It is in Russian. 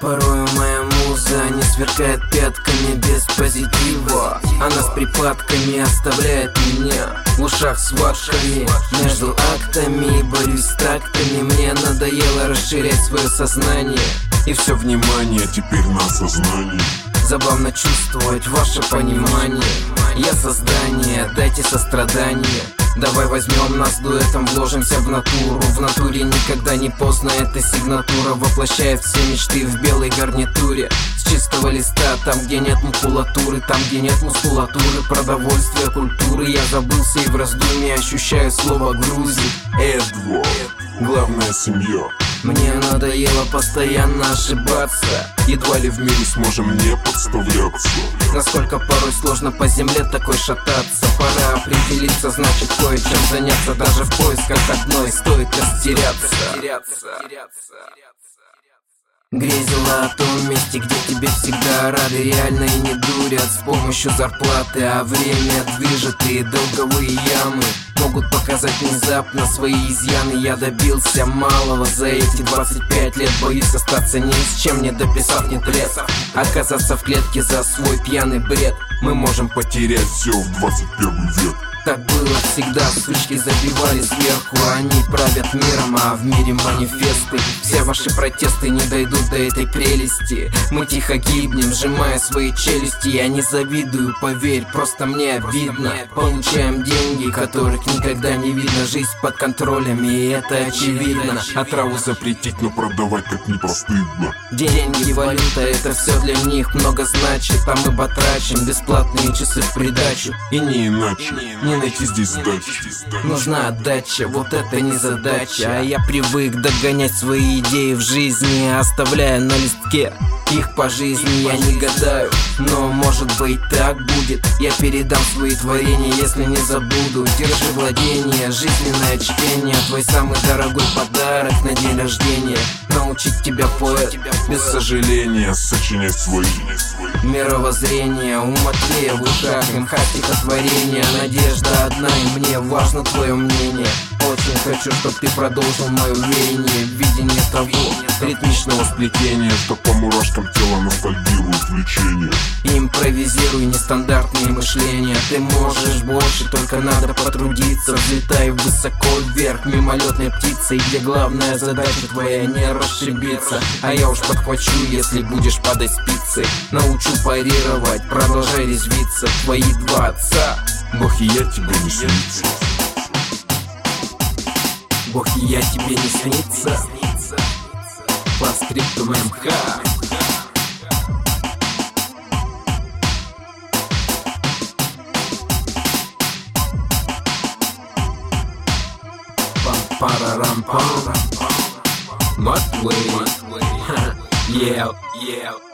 Порою моя муза не сверкает пятками без позитива. Она с припадками оставляет меня в ушах с ватками Между актами борюсь с тактами Мне надоело расширять свое сознание. И все внимание теперь на сознании Забавно чувствовать ваше понимание. Я создание, дайте сострадание Давай возьмем нас дуэтом, вложимся в натуру. В натуре никогда не поздно, эта сигнатура Воплощает все мечты в белой гарнитуре. С чистого листа, там где нет макулатуры Там где нет мускулатуры, продовольствия, культуры Я забылся и в раздумье ощущаю слово грузит Эдво, главная семья мне надоело постоянно ошибаться. Едва ли в мире сможем не подставляться. Насколько порой сложно по земле такой шататься. Пора определиться, значит кое-чем заняться. Даже в поисках одной стоит растеряться Грезила о том месте, где тебе всегда рады. Реально и не дурят с помощью зарплаты А время движет и долговые ямы. Могут показать внезапно свои изъяны. Я добился малого за эти 25 лет. Боюсь остаться ни с чем, не дописав ни трет Оказаться в клетке за свой пьяный бред. Мы можем потерять все в 21 век так было всегда, сучки забивали сверху Они правят миром, а в мире манифесты. Все ваши протесты не дойдут до этой прелести. Мы тихо гибнем, сжимая свои челюсти. Я не завидую, поверь, просто мне обидно. Получаем деньги, которых никогда не видно. Жизнь под контролем, и это очевидно. А траву запретить, но продавать как не постыдно. Деньги, валюта, это все для них. Много значит А мы потрачим бесплатные часы в придачу. И не иначе. Не найти здесь сдачи Нужна отдача, вот это не задача. А я привык догонять свои идеи в жизни Оставляя на листке их по жизни. Я не гадаю Но может быть так будет. Я передам свои творения, если не забуду. Держи владение, жизненное чтение. Твой самый дорогой подарок на день рождения Научить тебя поэт. Без сожаления сочинять свои Мировоззрение, ум Матвея в ушах МХ стихотворение Надежда одна и мне важно твое мнение очень хочу, чтоб ты продолжил мое веяние Видение того ритмичного сплетения Что по мурашкам тела ностальгирует влечение. Импровизируй нестандартные мышления. Ты можешь больше, только надо потрудиться. Взлетай высоко вверх мимолетной птицей Где главная задача твоя не расшибиться. А я уж подхвачу, если будешь падать спицы. Научу парировать, продолжай резвиться. Твои два отца. Бог и я тебе не снится Бог и я тебе не снится. По скрипту МХ Пам-парарам-пам Матвей Yeah, yeah